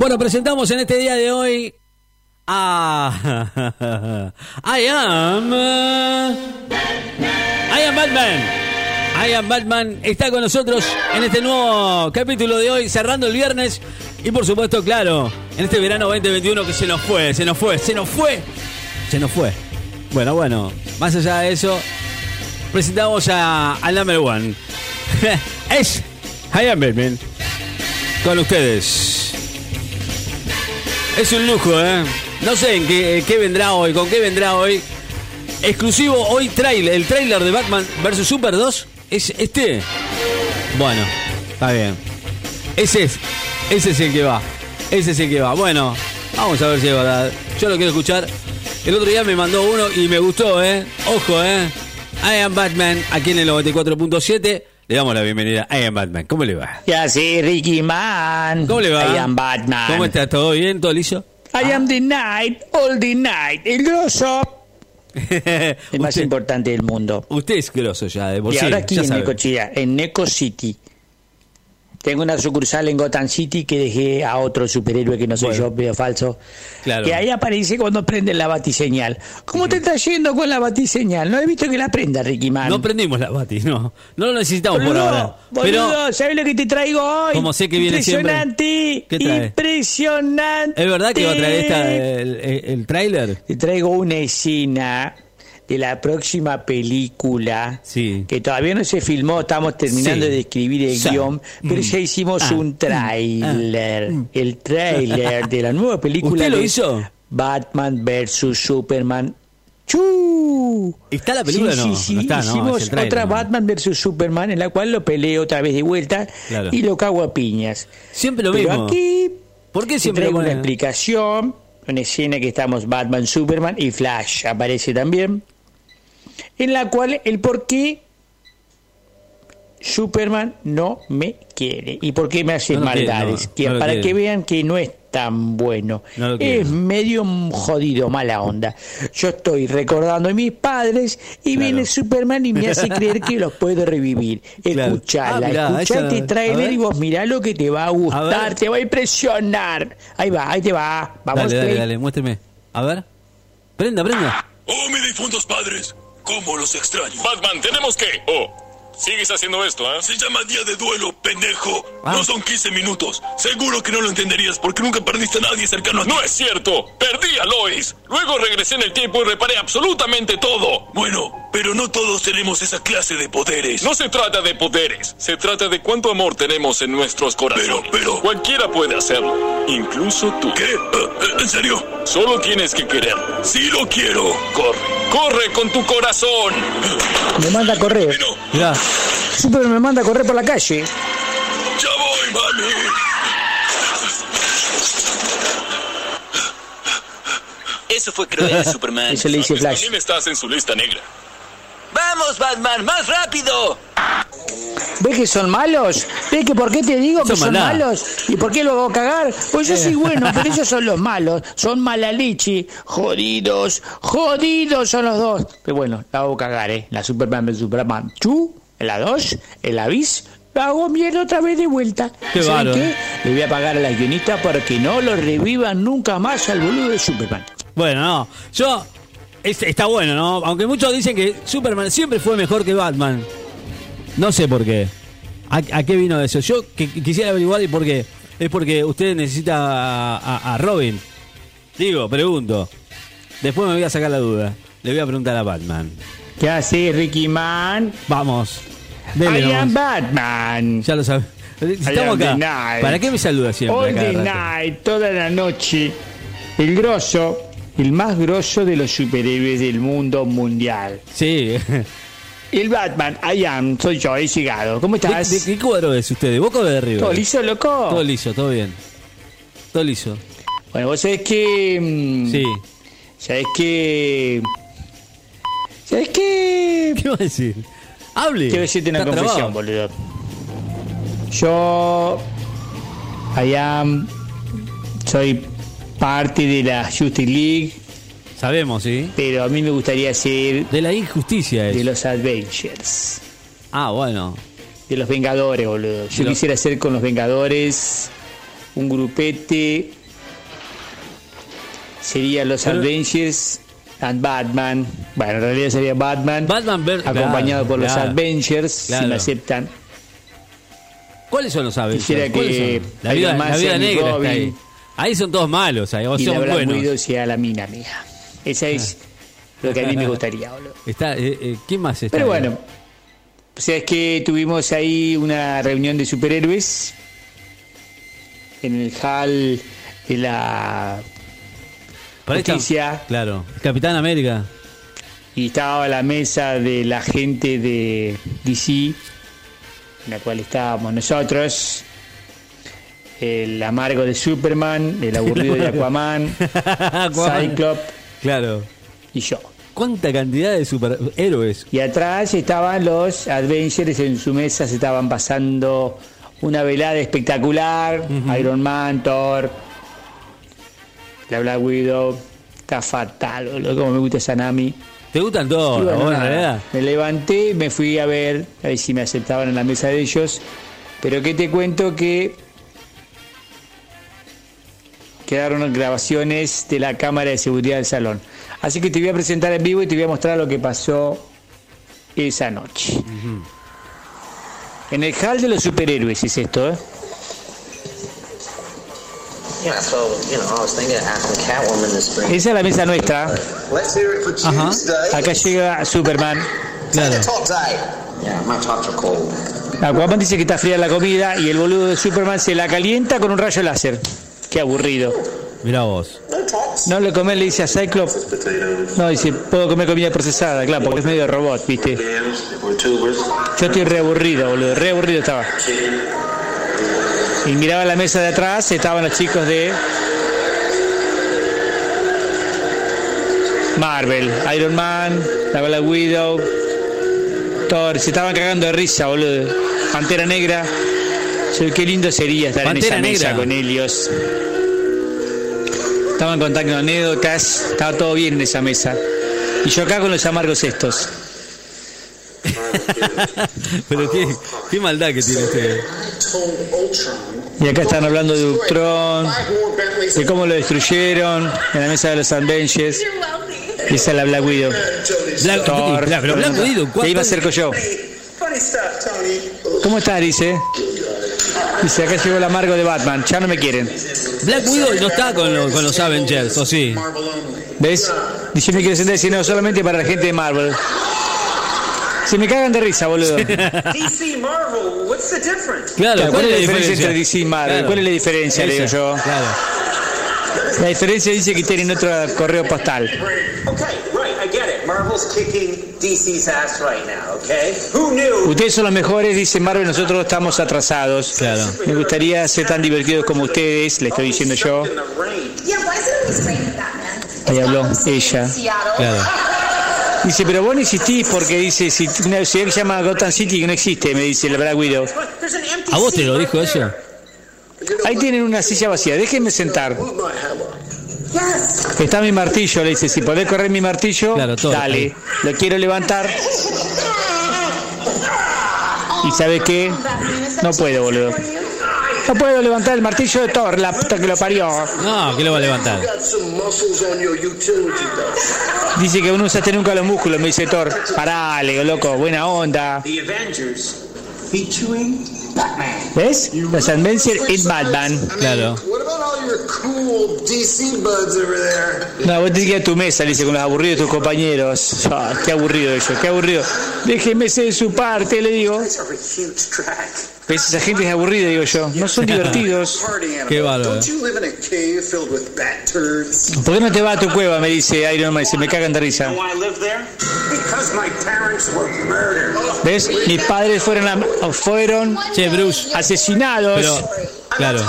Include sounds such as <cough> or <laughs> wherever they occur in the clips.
Bueno, presentamos en este día de hoy a <laughs> I am I am Batman. I am Batman está con nosotros en este nuevo capítulo de hoy, cerrando el viernes y por supuesto, claro, en este verano 2021 que se nos fue, se nos fue, se nos fue, se nos fue. Bueno, bueno, más allá de eso, presentamos a al number one. <laughs> es I am Batman. Con ustedes. Es un lujo, ¿eh? No sé en qué, vendrá hoy, con qué vendrá hoy. Exclusivo hoy trailer, el trailer de Batman vs Super 2 es este. Bueno, está bien. Ese es, ese es el que va. Ese es el que va. Bueno, vamos a ver si es verdad. Yo lo quiero escuchar. El otro día me mandó uno y me gustó, ¿eh? Ojo, ¿eh? I am Batman, aquí en el 94.7. Le damos la bienvenida a I am Batman. ¿Cómo le va? Ya sí, Ricky Man. ¿Cómo le va? I am Batman. ¿Cómo está? ¿Todo bien? ¿Todo liso? I am the night, all the night. El grosso. <laughs> El más usted, importante del mundo. usted es grosso ya, de por y sí, ahora aquí ya en sabe. Necochea, en Neco City. Tengo una sucursal en Gotham City que dejé a otro superhéroe que no soy Bueno. yo, pero falso. Claro. Que ahí aparece cuando prende la batiseñal. ¿Cómo te está yendo con la batiseñal? No he visto que la prenda, Ricky Man. No prendimos la Bati, no. No lo necesitamos por ahora. boludo, Pero ¿sabes lo que te traigo hoy? Como sé que viene. Impresionante. Impresionante. ¿es verdad que va a traer esta, el, el, el tráiler? Te traigo una escena de la próxima película Sí. que todavía no se filmó, estamos terminando Sí. de escribir el Sí. guion, pero Mm. ya hicimos Ah. un tráiler, el tráiler de la nueva película ¿Usted lo de hizo? Batman vs Superman. ¡Chu! ¿Está la película? Sí, No, sí, sí. no está, no, es Hicimos el tráiler, otra no. Batman vs Superman en la cual lo peleo otra vez de vuelta Claro. y lo cago a piñas. Siempre lo Pero mismo. aquí ¿Por qué siempre lo traigo una explicación, una escena que estamos Batman, Superman y Flash aparece también, en la cual el por qué Superman no me quiere y por qué me hace No lo quiere, maldades, no, que no lo para quiere. que vean que no es tan bueno, No quiere. es medio jodido, mala onda. Yo estoy recordando a mis padres y Claro. viene Superman y me hace <laughs> creer que los puedo revivir. Claro. Escuchala, Ah, mirá, ver. y vos mirá lo que te va a gustar, te va a impresionar. Ahí va, ahí te va. Vamos, Dale, dale, dale, muéstreme. A ver. Prenda, prenda. Oh, mis difuntos padres, cómo los extraño. Batman, tenemos que... Oh, sigues haciendo esto, ¿eh? Se llama día de duelo, pendejo. Ah. No son 15 minutos. Seguro que no lo entenderías porque nunca perdiste a nadie cercano a ti. No es cierto. Perdí a Lois. Luego regresé en el tiempo y reparé absolutamente todo. Bueno, pero no todos tenemos esa clase de poderes. No se trata de poderes. Se trata de cuánto amor tenemos en nuestros corazones. Pero, pero- Cualquiera puede hacerlo. Incluso tú. ¿Qué? Eh, eh, ¿En serio? Solo tienes que quererlo. Sí lo quiero. Corre. Corre con tu corazón. Me manda a correr. Bueno, Mirá. Superman me manda a correr por la calle. ya voy, mami. Eso fue cruel, <laughs> Superman. Eso le dice Flash. También estás en su lista negra. ¡Vamos, Batman! ¡Más rápido! ¿Ves que son malos? ¿Ves que por qué te digo que Son maldad. malos? ¿Y por qué lo hago cagar? Pues yo soy bueno, <laughs> pero ellos son los malos. Son mala leche. Jodidos. Jodidos son los dos. Pero bueno, la hago cagar, ¿eh? La Superman de Superman. Chu, la 2, en la bis. La hago mierda otra vez de vuelta. Qué ¿Saben qué? Le voy a pagar a la guionista para que no lo revivan nunca más al boludo de Superman. Bueno, no. Yo. Es- está bueno, ¿no? Aunque muchos dicen que Superman siempre fue mejor que Batman. No sé por qué. ¿A, a qué vino eso? Yo que, que quisiera averiguar y por qué. Es porque usted necesita a, a- a Robin. Digo, pregunto. Después me voy a sacar la duda. Le voy a preguntar a Batman. ¿Qué hace Ricky Man? Vamos. Dele I am. Batman. Ya lo sabe. Estamos acá. ¿Para qué me saluda siempre? All the night, toda la noche. El grosso, el más grosso de los superhéroes del mundo mundial. Sí. El Batman, I am, soy yo, he llegado. ¿Cómo ¿De, estás? de qué cuadro es usted? ¿De boca o de arriba? ¿Todo liso, loco? Todo liso, todo bien. Todo liso. Bueno, vos sabés que... mm, Sí. ¿Sabés que... ¿Sabés que... ¿Qué va a decir? Hable. Quiero decirte una confesión, boludo. Yo... I am... Soy parte de la Justice League, Sabemos, ¿sí? pero a mí me gustaría ser De la injusticia es. de los Avengers. Ah, bueno. De los Vengadores, boludo. Yo quisiera ser con los Vengadores un grupete. Sería los Pero- Avengers and Batman. Bueno, en realidad sería Batman. Batman ver- acompañado claro, por los claro, Avengers, si me aceptan. ¿Cuáles son los Avengers? Quisiera ¿Cuáles que? La vida, la negra está Robin. ahí. Ahí son todos malos, ahí, o y son buenos. Widow sea la mina mía. Esa es lo que a mí me gustaría, boludo. Está, eh, eh, ¿Quién más está? Pero ahí? bueno, o sea, es que tuvimos ahí una reunión de superhéroes en el hall de la Justicia. Claro. Capitán América. y estaba la mesa de la gente de DC, en la cual estábamos nosotros, el amargo de Superman, el aburrido de <laughs> Aquaman, Cyclops Claro. y yo. ¿Cuánta cantidad de superhéroes? Y atrás estaban los Adventures, en su mesa se estaban pasando una velada espectacular, Iron Man, Thor, la Black Widow, está fatal, como me gusta esa Nami. ¿Te gustan todos? Bueno, me levanté, me fui a ver, a ver si me aceptaban en la mesa de ellos, pero que te cuento que quedaron grabaciones de la cámara de seguridad del salón. Así que te voy a presentar en vivo y te voy a mostrar lo que pasó esa noche. En el hall de los superhéroes es esto, ¿eh? Esa es la mesa nuestra. Ajá. Acá llega Superman. Claro. Aquaman dice que está fría la comida y el boludo de Superman se la calienta con un rayo láser. Qué aburrido. Mirá vos. No le comer, le dice a Cyclops. Potatoes, No, dice, puedo comer comida procesada, claro, porque es medio robot, ¿viste? Yo estoy re aburrido, boludo, re aburrido estaba. Y miraba la mesa de atrás, estaban los chicos de Marvel, Iron Man, la Black Widow, Thor, se estaban cagando de risa, boludo. Pantera Negra. Yo, qué lindo sería estar Pantera en esa mesa con ellos. Estaban contando anécdotas, estaba todo bien en esa mesa. Y yo acá con los amargos estos. <laughs> Pero qué, qué maldad que tiene Ultron. Y acá están hablando de Ultron, de cómo lo destruyeron en la mesa de los Avengers. Y esa es la Black Widow. Black, Thor. Claro, pero Black Widow, Y ahí me acerco yo. ¿Cómo estás, dice? Dice, acá llegó el amargo de Batman. Ya no me quieren. Black Widow no está con, los- con los Avengers, ¿o sí? ¿Ves? Dice, me quiere sentar y dice, no, solamente para la gente de Marvel. Se me cagan de risa, boludo. <laughs> DC Marvel, what's the difference? Claro, ¿Cuál es la diferencia entre DC y Marvel? Claro. ¿Cuál es la diferencia, le digo yo? Claro. La diferencia dice que tienen otro correo postal. Okay, Ustedes son los mejores, dice Marvel, nosotros estamos atrasados. Claro. Me gustaría ser tan divertidos como ustedes, le estoy diciendo yo. Ahí habló ella. Claro. <laughs> Dice, pero vos no existís porque dice, si una ciudad que se llama Gotham City que no existe, me dice la Black Widow. ¿A vos te lo right dijo eso? Ahí tienen una silla vacía, déjenme sentar. Está mi martillo, le dice, si podés correr mi martillo, Claro, todo, dale. ahí. Lo quiero levantar. ¿Y sabes qué? No puedo, boludo. No puedo levantar el martillo de Thor, la puta que lo parió. No, que lo va a levantar. Dice que no usaste nunca los músculos, me dice Thor. Parale, loco, buena onda. ¿Ves? Los Avengers y Batman. Claro. Your cool DC buds over there? No, vos tenés que ir a tu mesa, le dice, con los aburridos de tus compañeros. Ah, qué aburrido ellos, qué aburrido. Déjeme ser su parte, le digo. Guys are a huge track. ¿Ves? Esa gente es aburrida, digo yo. No son divertidos. <laughs> Qué bárbaro. ¿Por qué no te vas a tu cueva? Me dice Iron Man, se me cagan de risa. ¿Ves? Mis padres fueron, a- fueron Che, Bruce. asesinados. Pero, claro.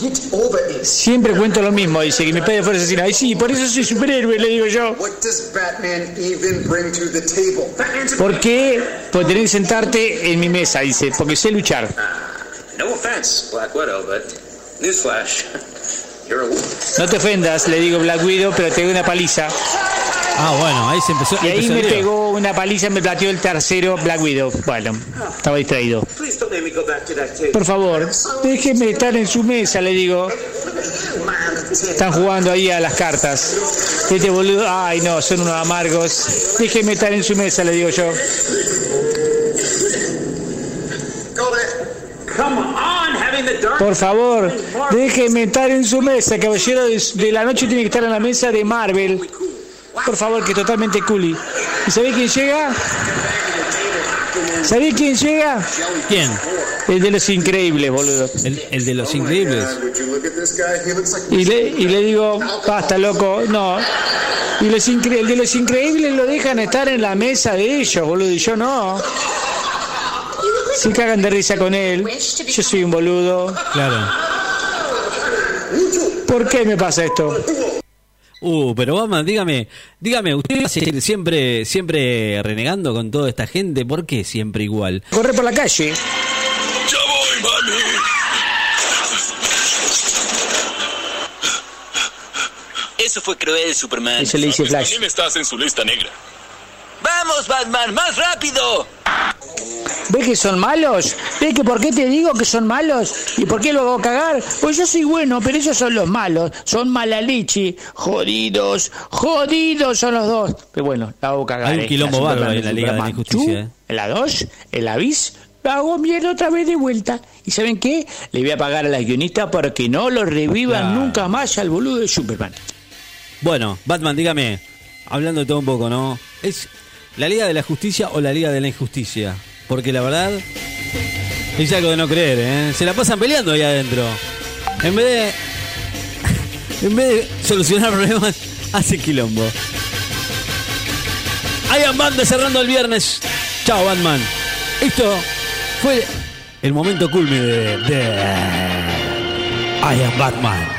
Happened like 40 years ago. Get over it. Siempre cuento lo mismo, dice que mis padres fueron asesinados. Y sí, por eso soy superhéroe, le digo yo. What does Batman even bring to the table? Batman's a ¿Por qué? Porque tenés que sentarte en mi mesa, dice, porque sé luchar. No offense, Black Widow, but newsflash, <laughs> you're a woman. No te ofendas, le digo Black Widow, pero te doy una paliza. Ah, bueno, ahí se empezó. Y ahí empezó me el pegó una paliza, me plateó el tercero Black Widow. Bueno, estaba distraído. Por favor, déjeme estar en su mesa, le digo. Están jugando ahí a las cartas. Este boludo, ay no, son unos amargos. Déjeme estar en su mesa, le digo yo. Por favor, déjeme estar en su mesa. Caballero de, de la noche tiene que estar en la mesa de Marvel. Por favor, que totalmente culi. ¿Y sabe quién llega? ¿Sabe quién llega? ¿Quién? El de los increíbles, boludo. El, el de los increíbles. Y le, y le digo, basta, loco, no. Y los incre- el de los increíbles lo dejan estar en la mesa de ellos, boludo, y yo no. Se cagan de risa con él. Yo soy un boludo. Claro. ¿Por qué me pasa esto? Uh, pero Batman, dígame, dígame, ¿usted va a seguir siempre, siempre renegando con toda esta gente? ¿Por qué siempre igual? Corre por la calle. ¡Ya voy, mami! Eso fue cruel, Superman. Eso le dice Flash. También estás en su lista negra. ¡Vamos, Batman! ¡Más rápido! ¿Ves que son malos? ¿Ves que por qué te digo que son malos? ¿Y por qué lo hago cagar? Pues yo soy bueno, pero ellos son los malos. Son malalichi. Jodidos. Jodidos son los dos. Pero bueno, la hago cagar. Hay un eh. quilombo bárbaro Superman, en la Liga de la. Injusticia, eh. En la 2, en la bis, la hago mierda otra vez de vuelta. ¿Y saben qué? Le voy a pagar a la guionista para que no lo revivan Claro. nunca más al boludo de Superman. Bueno, Batman, dígame, hablando de todo un poco, ¿no? ¿Es la Liga de la Justicia o la Liga de la Injusticia? Porque la verdad es algo de no creer, ¿eh? Se la pasan peleando ahí adentro. En vez de. <laughs> En vez solucionar problemas, <laughs> hace quilombo. I am Batman cerrando el viernes. Chao, Batman. Esto fue el momento culmine de. de I am Batman.